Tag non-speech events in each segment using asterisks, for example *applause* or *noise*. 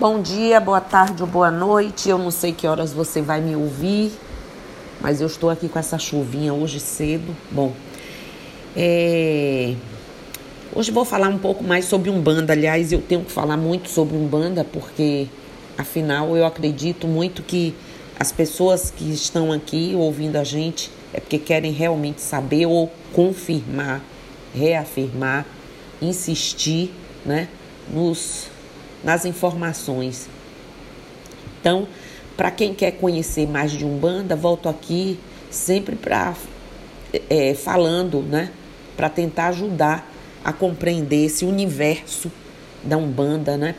Bom dia, boa tarde ou boa noite. Eu não sei que horas você vai me ouvir, mas eu estou aqui com essa chuvinha hoje cedo. Bom, é... hoje vou falar um pouco mais sobre Umbanda. Aliás, eu tenho que falar muito sobre Umbanda porque, afinal, eu acredito muito que as pessoas que estão aqui ouvindo a gente é porque querem realmente saber ou confirmar, reafirmar, insistir, né, nos nas informações. Então, para quem quer conhecer mais de Umbanda, volto aqui sempre para é, falando, né, para tentar ajudar a compreender esse universo da Umbanda, né,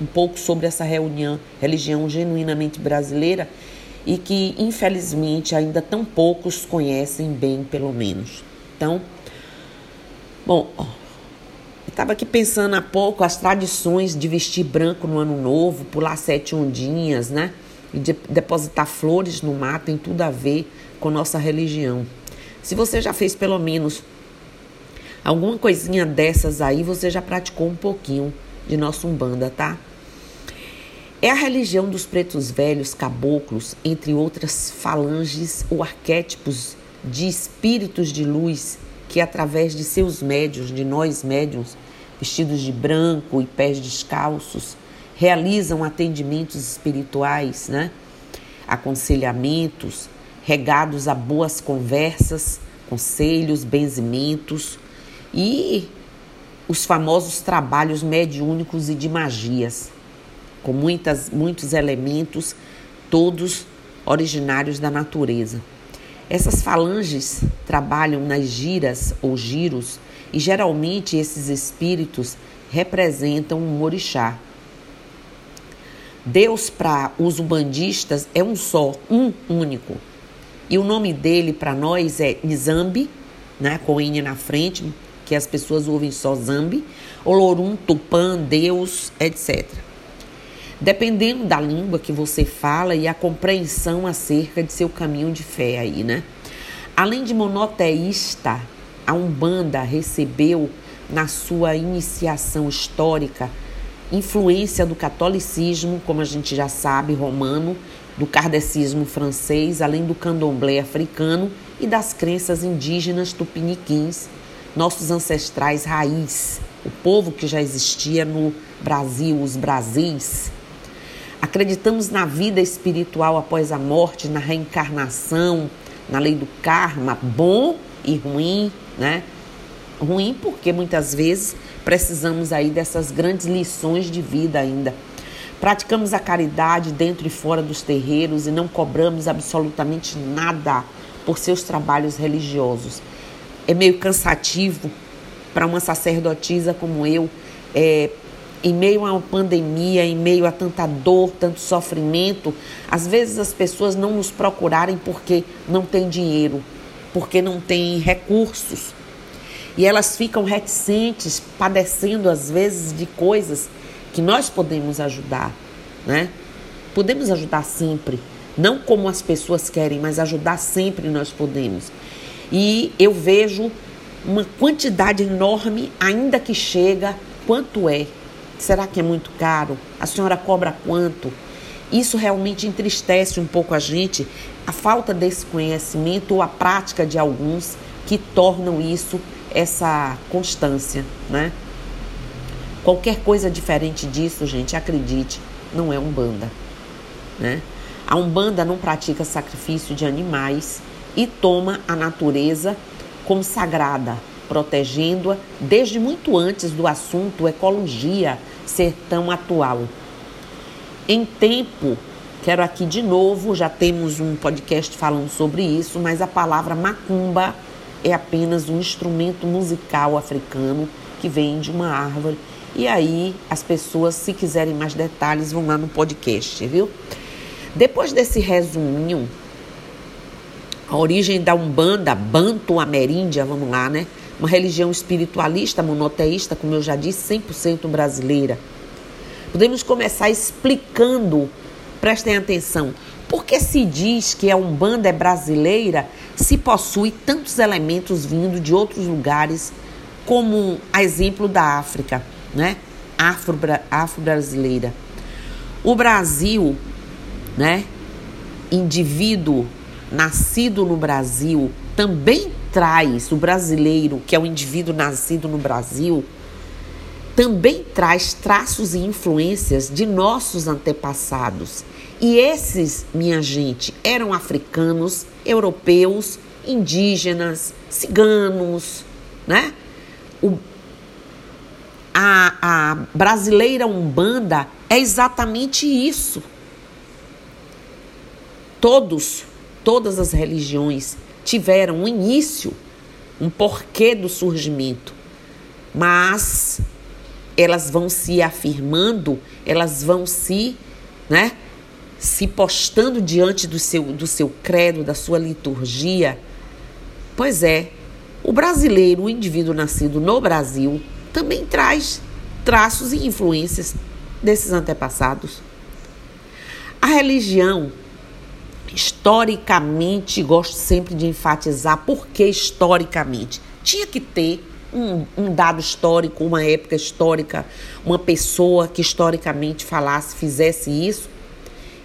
um pouco sobre essa reunião, religião genuinamente brasileira e que infelizmente ainda tão poucos conhecem bem, pelo menos. Então, bom, Estava aqui pensando há pouco as tradições de vestir branco no ano novo, pular sete ondinhas, né? E de depositar flores no mar tem tudo a ver com nossa religião. Se você já fez pelo menos alguma coisinha dessas aí, você já praticou um pouquinho de nossa Umbanda, tá? É a religião dos pretos velhos, caboclos, entre outras falanges ou arquétipos de espíritos de luz que, através de seus médios, de nós médiums, vestidos de branco e pés descalços, realizam atendimentos espirituais, né? aconselhamentos, regados a boas conversas, conselhos, benzimentos e os famosos trabalhos mediúnicos e de magias, com muitas, muitos elementos, todos originários da natureza. Essas falanges trabalham nas giras ou giros e geralmente esses espíritos representam um orixá. Deus para os umbandistas é um só, um único. E o nome dele para nós é Nzambi, né, com N na frente, que as pessoas ouvem só Zambi, Olorum, Tupã, Deus, etc. Dependendo da língua que você fala e a compreensão acerca de seu caminho de fé aí, né? Além de monoteísta, a Umbanda recebeu na sua iniciação histórica influência do catolicismo, como a gente já sabe, romano, do kardecismo francês, além do candomblé africano e das crenças indígenas tupiniquins, nossos ancestrais raiz, o povo que já existia no Brasil, os Brasis. Acreditamos na vida espiritual após a morte, na reencarnação, na lei do karma, bom e ruim, né? Ruim porque muitas vezes precisamos aí dessas grandes lições de vida ainda. Praticamos a caridade dentro e fora dos terreiros e não cobramos absolutamente nada por seus trabalhos religiosos. É meio cansativo para uma sacerdotisa como eu, é, em meio a uma pandemia, em meio a tanta dor, tanto sofrimento, às vezes as pessoas não nos procurarem porque não tem dinheiro, porque não têm recursos. E elas ficam reticentes, padecendo às vezes de coisas que nós podemos ajudar, né? Podemos ajudar sempre, não como as pessoas querem, mas ajudar sempre nós podemos. E eu vejo uma quantidade enorme, ainda que chega, quanto é? Será que é muito caro? A senhora cobra quanto? Isso realmente entristece um pouco a gente, a falta desse conhecimento ou a prática de alguns que tornam isso essa constância, né? Qualquer coisa diferente disso, gente, acredite, não é umbanda, né? A umbanda não pratica sacrifício de animais e toma a natureza como sagrada, protegendo-a desde muito antes do assunto ecologia ser tão atual. Em tempo, quero aqui de novo, já temos um podcast falando sobre isso, mas a palavra macumba é apenas um instrumento musical africano que vem de uma árvore. E aí, as pessoas, se quiserem mais detalhes, vão lá no podcast, viu? Depois desse resuminho, a origem da Umbanda, Banto Ameríndia, vamos lá, né? Uma religião espiritualista, monoteísta, como eu já disse, 100% brasileira Podemos começar explicando, prestem atenção, por que se diz que a Umbanda é brasileira se possui tantos elementos vindo de outros lugares, como a exemplo da África, né? Afro-brasileira. O Brasil, né? Indivíduo nascido no Brasil também traz o brasileiro, que é o indivíduo nascido no Brasil, também traz traços e influências de nossos antepassados. E esses, minha gente, eram africanos, europeus, indígenas, ciganos, né? O, a, a brasileira Umbanda é exatamente isso. Todos, todas as religiões tiveram um início, um porquê do surgimento, mas elas vão se afirmando, elas vão se, né, se postando diante do seu, do seu credo, da sua liturgia. Pois é, o brasileiro, o indivíduo nascido no Brasil, também traz traços e influências desses antepassados. A religião, historicamente, gosto sempre de enfatizar porque historicamente tinha que ter um, um, dado histórico, uma época histórica, uma pessoa que historicamente falasse, fizesse isso.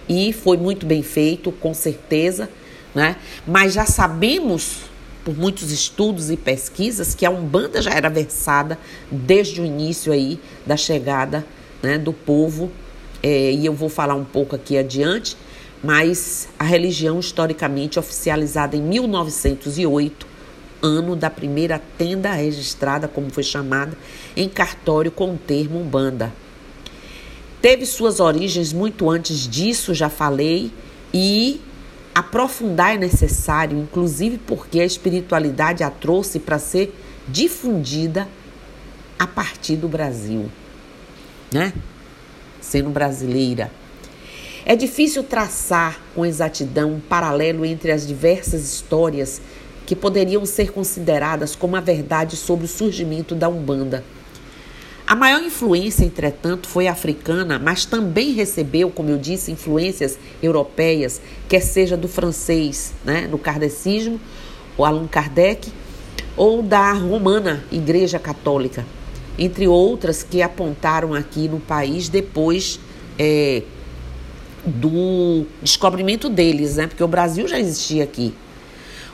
E foi muito bem feito, com certeza, né? Mas já sabemos, por muitos estudos e pesquisas, que a Umbanda já era versada desde o início aí da chegada né, do povo. É, e eu vou falar um pouco aqui adiante, mas a religião historicamente oficializada em 1908 ano da primeira tenda registrada, como foi chamada, em cartório com o termo Umbanda. Teve suas origens muito antes disso, já falei, e aprofundar é necessário, inclusive porque a espiritualidade a trouxe para ser difundida a partir do Brasil, né? Sendo brasileira. É difícil traçar com exatidão um paralelo entre as diversas histórias que poderiam ser consideradas como a verdade sobre o surgimento da Umbanda. A maior influência, entretanto, foi africana, mas também recebeu, como eu disse, influências europeias, quer seja do francês, né, no kardecismo, o Allan Kardec, ou da romana Igreja Católica, entre outras que apontaram aqui no país depois é, do descobrimento deles, né, porque o Brasil já existia aqui.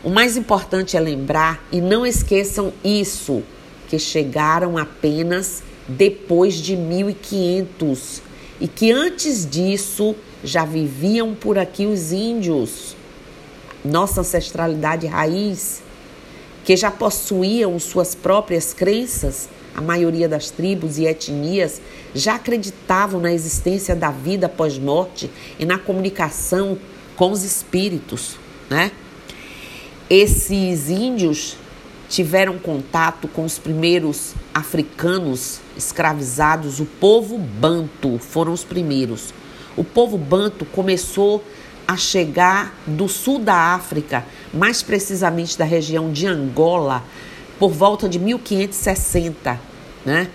O mais importante é lembrar, e não esqueçam isso, que chegaram apenas depois de 1500 e que antes disso já viviam por aqui os índios, nossa ancestralidade raiz, que já possuíam suas próprias crenças. A maioria das tribos e etnias já acreditavam na existência da vida após morte e na comunicação com os espíritos, né? Esses índios tiveram contato com os primeiros africanos escravizados, o povo banto, foram os primeiros. O povo banto começou a chegar do sul da África, mais precisamente da região de Angola, por volta de 1560, né?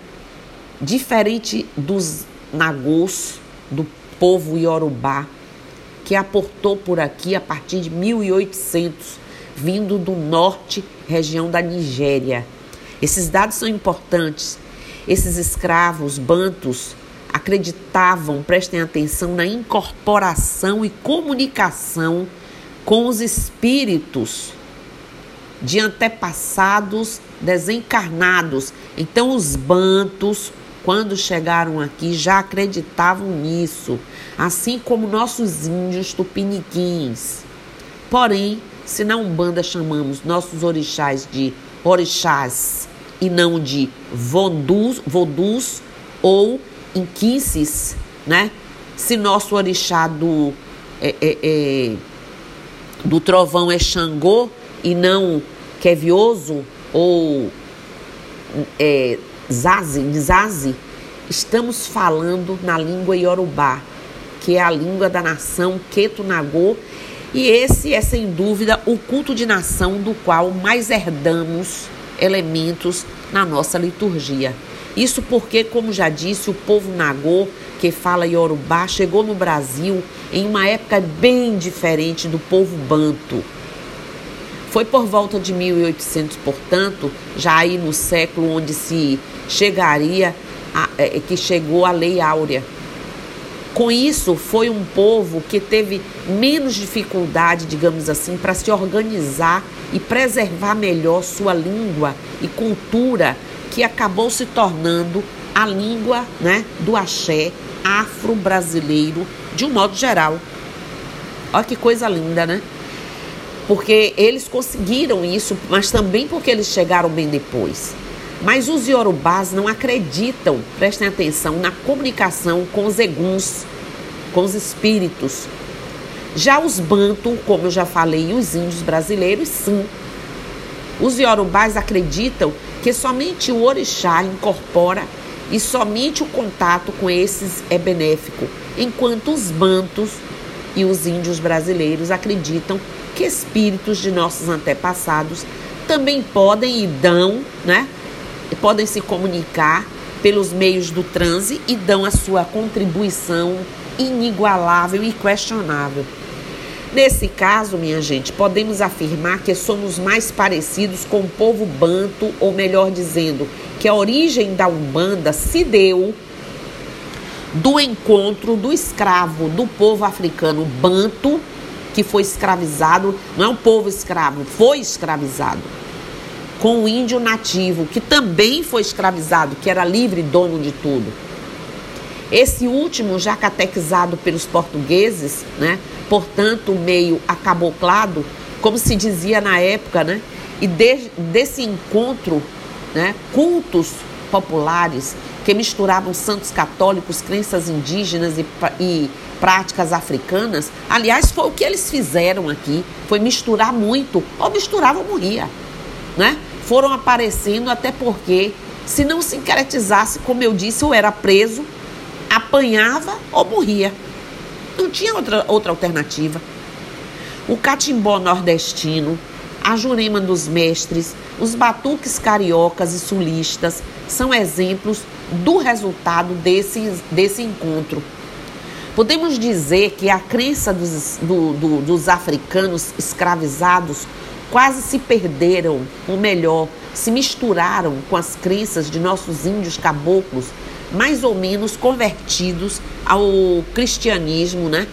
Diferente dos nagôs, do povo iorubá, que aportou por aqui a partir de 1800 vindo do norte, região da Nigéria. Esses dados são importantes. Esses escravos bantos acreditavam, prestem atenção, na incorporação e comunicação com os espíritos de antepassados desencarnados. Então, os bantos, quando chegaram aqui, já acreditavam nisso, assim como nossos índios tupiniquins. Porém, se na Umbanda chamamos nossos orixás de orixás e não de vodus, vodus ou inquices, né? Se nosso orixá do, é, é, é, do trovão é Xangô e não Kevioso ou é, Zazi, Zazi, estamos falando na língua Yorubá, que é a língua da nação Ketunagô e esse é sem dúvida o culto de nação do qual mais herdamos elementos na nossa liturgia. Isso porque, como já disse, o povo Nagô, que fala Yorubá, chegou no Brasil em uma época bem diferente do povo Banto. Foi por volta de 1800, portanto, já aí no século onde se chegaria, a, é, que chegou a Lei Áurea. Com isso, foi um povo que teve menos dificuldade, digamos assim, para se organizar e preservar melhor sua língua e cultura, que acabou se tornando a língua né, do axé afro-brasileiro, de um modo geral. Olha que coisa linda, né? Porque eles conseguiram isso, mas também porque eles chegaram bem depois. Mas os iorubás não acreditam, prestem atenção, na comunicação com os eguns, com os espíritos. Já os bantu, como eu já falei, e os índios brasileiros, sim. Os iorubás acreditam que somente o orixá incorpora e somente o contato com esses é benéfico, enquanto os bantos e os índios brasileiros acreditam que espíritos de nossos antepassados também podem e dão, né, podem se comunicar pelos meios do transe e dão a sua contribuição inigualável e questionável. Nesse caso, minha gente, podemos afirmar que somos mais parecidos com o povo banto, ou melhor dizendo, que a origem da Umbanda se deu do encontro do escravo do povo africano banto, que foi escravizado, não é um povo escravo, foi escravizado com o índio nativo, que também foi escravizado, que era livre dono de tudo. Esse último, já catequizado pelos portugueses, né, portanto, meio acaboclado, como se dizia na época, né, e de, desse encontro, né, cultos populares que misturavam santos católicos, crenças indígenas e, e práticas africanas. Aliás, foi o que eles fizeram aqui, foi misturar muito, ou misturava ou morria, né? Foram aparecendo, até porque, se não sincretizasse, como eu disse, ou era preso, apanhava ou morria. Não tinha outra, outra alternativa. O catimbó nordestino, a jurema dos mestres, os batuques cariocas e sulistas são exemplos do resultado desse, desse encontro. Podemos dizer que a crença dos, do, do, dos africanos escravizados quase se perderam, ou melhor, se misturaram com as crenças de nossos índios caboclos, mais ou menos convertidos ao cristianismo, né?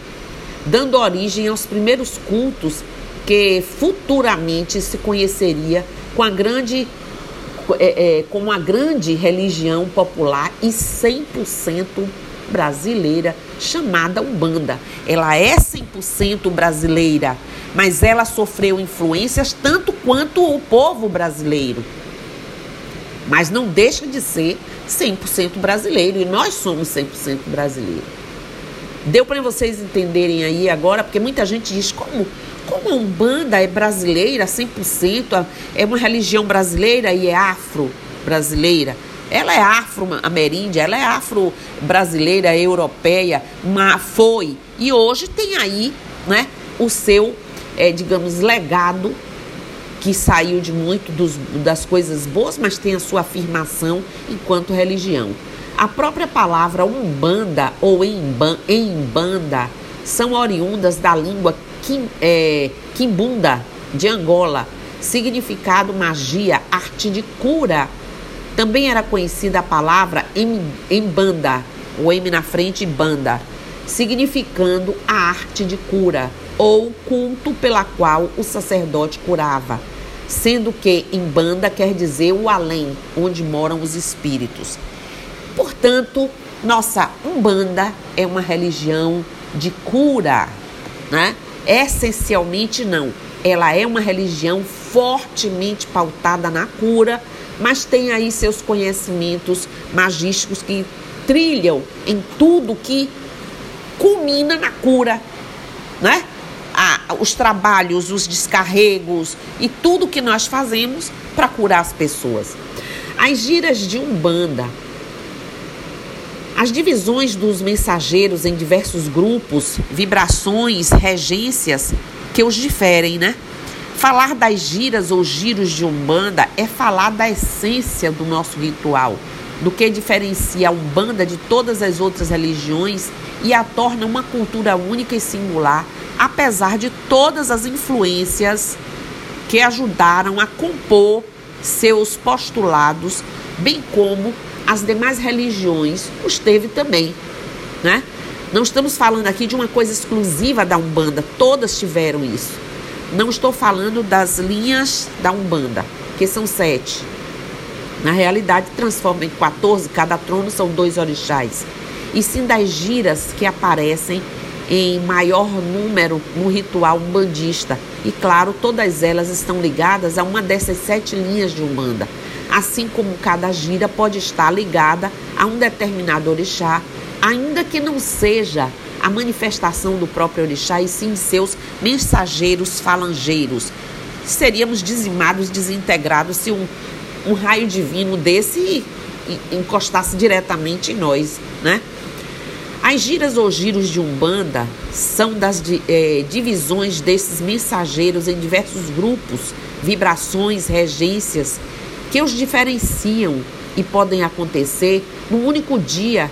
Dando origem aos primeiros cultos que futuramente se conheceria com a grande é, é, como a grande religião popular e 100% brasileira chamada Umbanda. Ela é 100% brasileira, mas ela sofreu influências tanto quanto o povo brasileiro. Mas não deixa de ser 100% brasileiro e nós somos 100% brasileiro. Deu para vocês entenderem aí agora, porque muita gente diz como como a Umbanda é brasileira 100%, é uma religião brasileira e é afro-brasileira. Ela é afro-ameríndia, ela é afro-brasileira, europeia, mas foi. E hoje tem aí né, o seu, é, digamos, legado, que saiu de muito dos, das coisas boas, mas tem a sua afirmação enquanto religião. A própria palavra umbanda ou embanda são oriundas da língua kim, é, kimbunda de Angola, significado magia, arte de cura também era conhecida a palavra embanda, o M na frente banda, significando a arte de cura ou culto pela qual o sacerdote curava, sendo que em banda quer dizer o além, onde moram os espíritos. Portanto, nossa Umbanda é uma religião de cura, né? Essencialmente não. Ela é uma religião fortemente pautada na cura mas tem aí seus conhecimentos magísticos que trilham em tudo que culmina na cura, né? Ah, os trabalhos, os descarregos e tudo que nós fazemos para curar as pessoas. As giras de Umbanda, as divisões dos mensageiros em diversos grupos, vibrações, regências que os diferem, né? Falar das giras ou giros de Umbanda é falar da essência do nosso ritual, do que diferencia a Umbanda de todas as outras religiões e a torna uma cultura única e singular, apesar de todas as influências que ajudaram a compor seus postulados, bem como as demais religiões os teve também, né? Não estamos falando aqui de uma coisa exclusiva da Umbanda, todas tiveram isso. Não estou falando das linhas da Umbanda, que são sete. Na realidade, transforma em 14, cada trono são dois orixás. E sim das giras que aparecem em maior número no ritual umbandista. E claro, todas elas estão ligadas a uma dessas sete linhas de Umbanda. Assim como cada gira pode estar ligada a um determinado orixá, ainda que não seja a manifestação do próprio orixá, e sim seus mensageiros falangeiros. Seríamos dizimados, desintegrados se um, um raio divino desse encostasse diretamente em nós, né? As giras ou giros de Umbanda são das é, divisões desses mensageiros em diversos grupos, vibrações, regências, que os diferenciam e podem acontecer num único dia,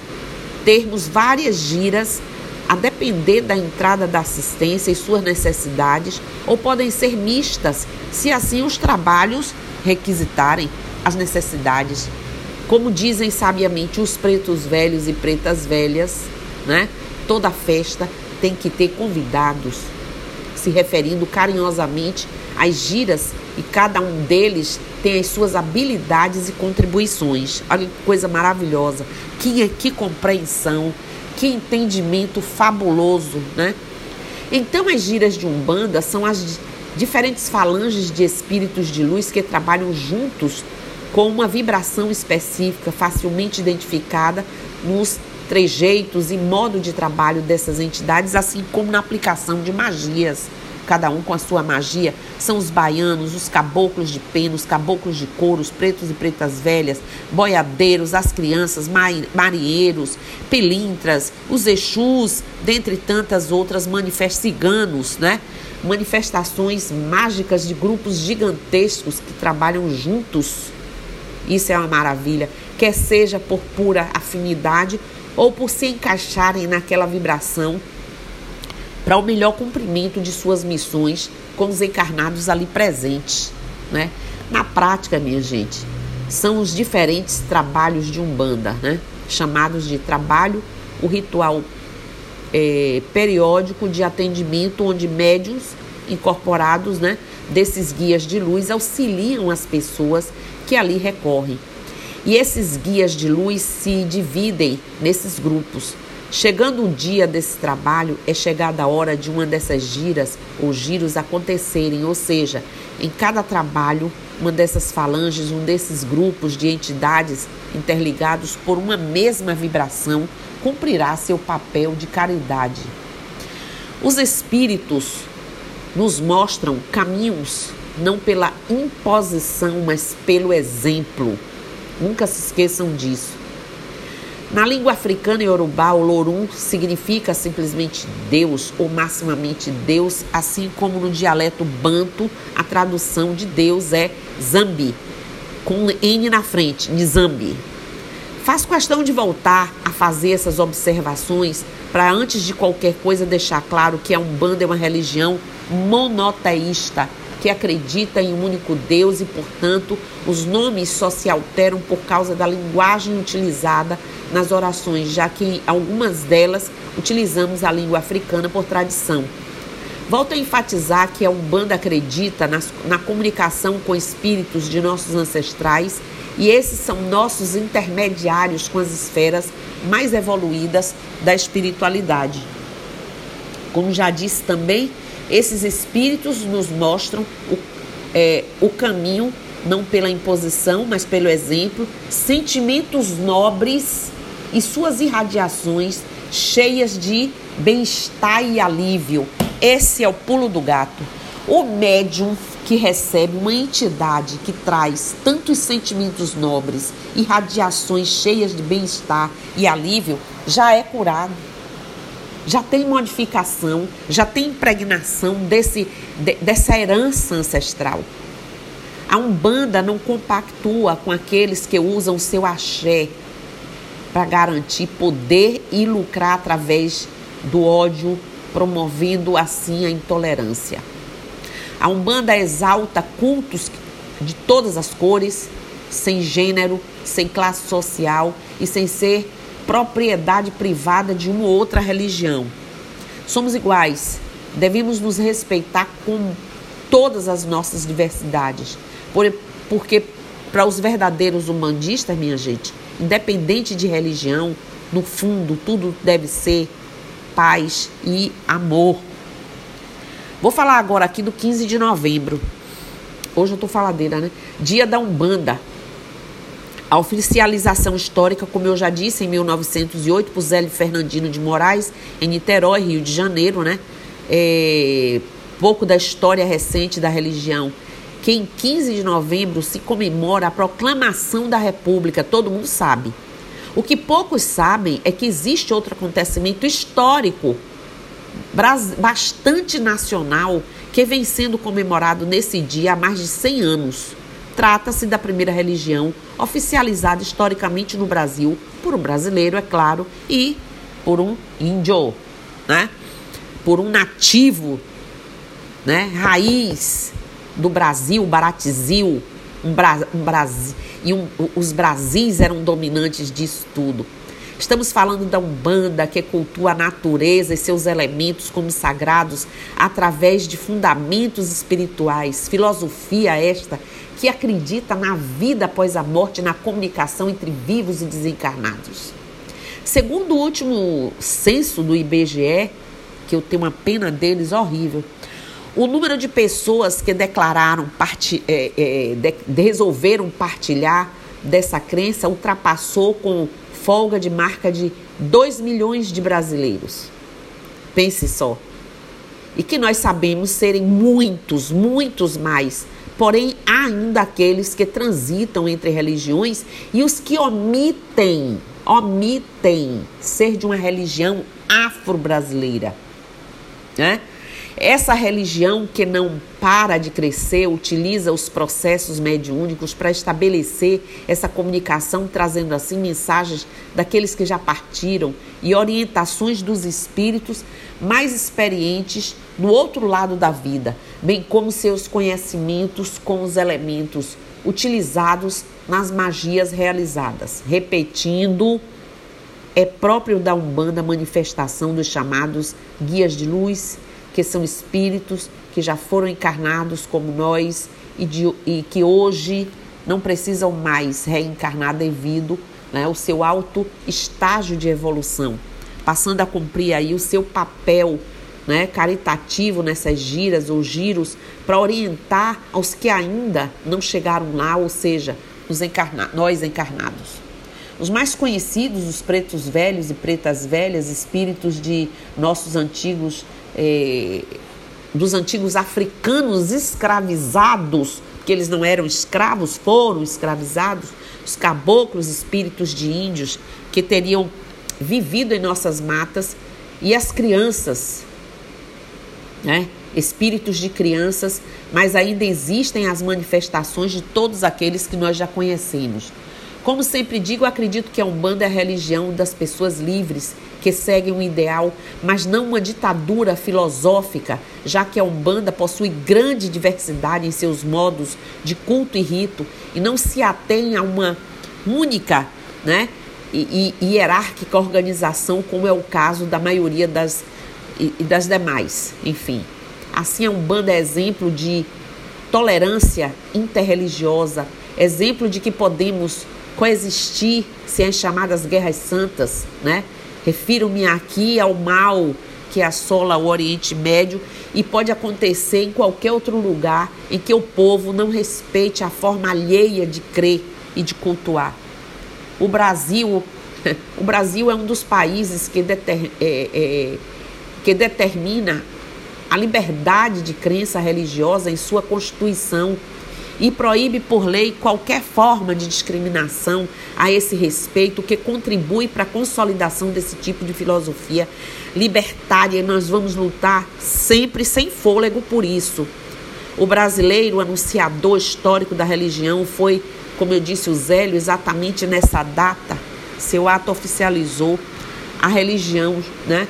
termos várias giras a depender da entrada da assistência e suas necessidades, ou podem ser mistas, se assim os trabalhos requisitarem as necessidades. Como dizem sabiamente os pretos velhos e pretas velhas, né? Toda festa tem que ter convidados, se referindo carinhosamente às giras e cada um deles tem as suas habilidades e contribuições. Olha que coisa maravilhosa, que, que compreensão, que entendimento fabuloso, né? Então as giras de Umbanda são as diferentes falanges de espíritos de luz que trabalham juntos com uma vibração específica, facilmente identificada nos trejeitos e modo de trabalho dessas entidades, assim como na aplicação de magias. Cada um com a sua magia. São os baianos, os caboclos de pena, os caboclos de couro, os pretos e pretas velhas, boiadeiros, as crianças, marinheiros, pelintras, os exus, dentre tantas outras manifestações ciganos, né? Manifestações mágicas de grupos gigantescos que trabalham juntos. Isso é uma maravilha, quer seja por pura afinidade ou por se encaixarem naquela vibração para o melhor cumprimento de suas missões com os encarnados ali presentes. Né? Na prática, minha gente, são os diferentes trabalhos de Umbanda, né? chamados de trabalho, o ritual é, periódico de atendimento, onde médiums incorporados né, desses guias de luz auxiliam as pessoas que ali recorrem. E esses guias de luz se dividem nesses grupos. Chegando o dia desse trabalho, é chegada a hora de uma dessas giras ou giros acontecerem, ou seja, em cada trabalho, uma dessas falanges, um desses grupos de entidades interligados por uma mesma vibração, cumprirá seu papel de caridade. Os espíritos nos mostram caminhos não pela imposição, mas pelo exemplo. Nunca se esqueçam disso. Na língua africana e urubá, o lorum significa simplesmente Deus ou maximamente Deus, assim como no dialeto banto, a tradução de Deus é Zambi, com N na frente, Nizambi. Faço questão de voltar a fazer essas observações para, antes de qualquer coisa, deixar claro que a Umbanda é uma religião monoteísta que acredita em um único Deus e, portanto, os nomes só se alteram por causa da linguagem utilizada nas orações, já que algumas delas utilizamos a língua africana por tradição. Volto a enfatizar que a Umbanda acredita nas, na comunicação com espíritos de nossos ancestrais e esses são nossos intermediários com as esferas mais evoluídas da espiritualidade. Como já disse também, esses espíritos nos mostram o, é, o caminho, não pela imposição, mas pelo exemplo, sentimentos nobres e suas irradiações cheias de bem-estar e alívio. Esse é o pulo do gato. O médium que recebe uma entidade que traz tantos sentimentos nobres e radiações cheias de bem-estar e alívio já é curado já tem modificação, já tem impregnação desse, de, dessa herança ancestral. A Umbanda não compactua com aqueles que usam seu axé para garantir poder e lucrar através do ódio, promovendo assim a intolerância. A Umbanda exalta cultos de todas as cores, sem gênero, sem classe social e sem ser propriedade privada de uma ou outra religião. Somos iguais, devemos nos respeitar com todas as nossas diversidades, porque para os verdadeiros humanistas, minha gente, independente de religião, no fundo, tudo deve ser paz e amor. Vou falar agora aqui do 15 de novembro. Hoje eu tô faladeira, né? Dia da Umbanda. A oficialização histórica, como eu já disse, em 1908, por Zélio Fernandino de Moraes, em Niterói, Rio de Janeiro, né? É, pouco da história recente da religião, que em 15 de novembro se comemora a proclamação da República, todo mundo sabe. O que poucos sabem é que existe outro acontecimento histórico, bastante nacional, que vem sendo comemorado nesse dia há mais de 100 anos. Trata-se da primeira religião oficializada historicamente no Brasil por um brasileiro, é claro, e por um índio, né? Por um nativo, né? Raiz do Brasil, Baratizil, um, Bra um Brasil e um, os Brasis eram dominantes disso tudo. Estamos falando da Umbanda, que cultua a natureza e seus elementos como sagrados através de fundamentos espirituais, filosofia esta que acredita na vida após a morte, na comunicação entre vivos e desencarnados. Segundo o último censo do IBGE, que eu tenho uma pena deles horrível, o número de pessoas que declararam, é, é, de, resolveram partilhar dessa crença ultrapassou com folga de marca de 2 milhões de brasileiros. Pense só. E que nós sabemos serem muitos, muitos mais Porém, há ainda aqueles que transitam entre religiões e os que omitem, omitem ser de uma religião afro-brasileira. Né? Essa religião que não para de crescer utiliza os processos mediúnicos para estabelecer essa comunicação, trazendo assim mensagens daqueles que já partiram e orientações dos espíritos mais experientes no outro lado da vida, bem como seus conhecimentos com os elementos utilizados nas magias realizadas. Repetindo, é próprio da Umbanda a manifestação dos chamados guias de luz que são espíritos que já foram encarnados como nós e, de, e que hoje não precisam mais reencarnar devido né, ao seu alto estágio de evolução, passando a cumprir aí o seu papel né, caritativo nessas giras ou giros para orientar aos que ainda não chegaram lá, ou seja, encarna nós encarnados. Os mais conhecidos, os pretos velhos e pretas velhas, espíritos de nossos antigos é, dos antigos africanos escravizados, que eles não eram escravos, foram escravizados, os caboclos, espíritos de índios que teriam vivido em nossas matas e as crianças, né? Espíritos de crianças, mas ainda existem as manifestações de todos aqueles que nós já conhecemos. Como sempre digo, acredito que a Umbanda é a religião das pessoas livres que seguem um ideal, mas não uma ditadura filosófica, já que a Umbanda possui grande diversidade em seus modos de culto e rito e não se atém a uma única né, e, e hierárquica organização, como é o caso da maioria das, e, e das demais. Enfim, assim a Umbanda é exemplo de tolerância interreligiosa, exemplo de que podemos coexistir sem as chamadas guerras santas, né? Refiro-me aqui ao mal que assola o Oriente Médio e pode acontecer em qualquer outro lugar em que o povo não respeite a forma alheia de crer e de cultuar. O Brasil, *laughs* o Brasil é um dos países que, deter, é, é, que determina a liberdade de crença religiosa em sua Constituição e proíbe por lei qualquer forma de discriminação a esse respeito que contribui para a consolidação desse tipo de filosofia libertária e nós vamos lutar sempre sem fôlego por isso. O brasileiro anunciador histórico da religião foi, como eu disse, o Zélio, exatamente nessa data, seu ato oficializou a religião, né?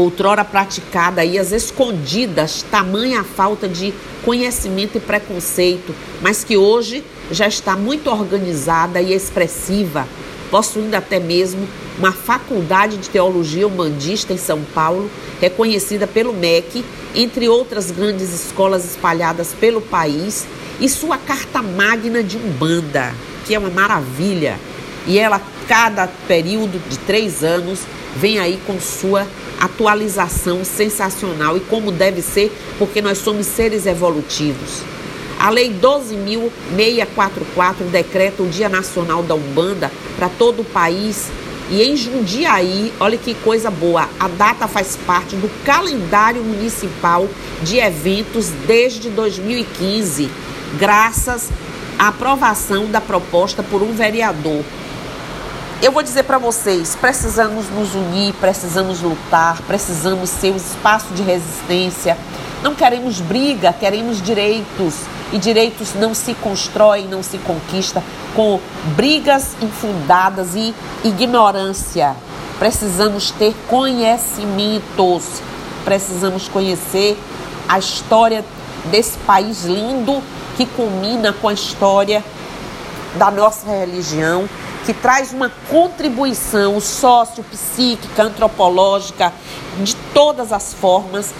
Outrora praticada e às escondidas, tamanha falta de conhecimento e preconceito, mas que hoje já está muito organizada e expressiva, possuindo até mesmo uma faculdade de teologia umbandista em São Paulo, reconhecida pelo MEC, entre outras grandes escolas espalhadas pelo país, e sua carta magna de Umbanda, que é uma maravilha. E ela, cada período de três anos, vem aí com sua atualização sensacional e como deve ser, porque nós somos seres evolutivos. A Lei 12.644 decreta o Dia Nacional da Umbanda para todo o país. E em Jundiaí, olha que coisa boa, a data faz parte do calendário municipal de eventos desde 2015, graças à aprovação da proposta por um vereador. Eu vou dizer para vocês, precisamos nos unir, precisamos lutar, precisamos ser um espaço de resistência. Não queremos briga, queremos direitos e direitos não se constroem, não se conquista com brigas infundadas e ignorância. Precisamos ter conhecimentos, precisamos conhecer a história desse país lindo que culmina com a história da nossa religião, que traz uma contribuição sociopsíquica, antropológica, de todas as formas,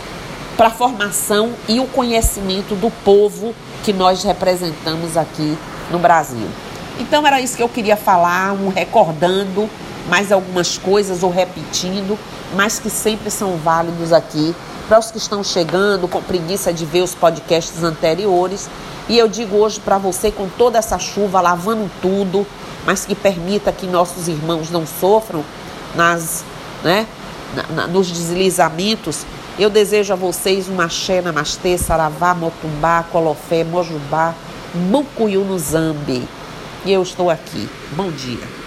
para a formação e o conhecimento do povo que nós representamos aqui no Brasil. Então era isso que eu queria falar, um recordando mais algumas coisas ou repetindo, mas que sempre são válidos aqui para os que estão chegando com preguiça de ver os podcasts anteriores. E eu digo hoje para você com toda essa chuva lavando tudo, mas que permita que nossos irmãos não sofram nas, né, na, na, nos deslizamentos, eu desejo a vocês uma axé, namastê, saravá, motumbá, colofé, mojubá, mucuyu no zambi. E eu estou aqui. Bom dia.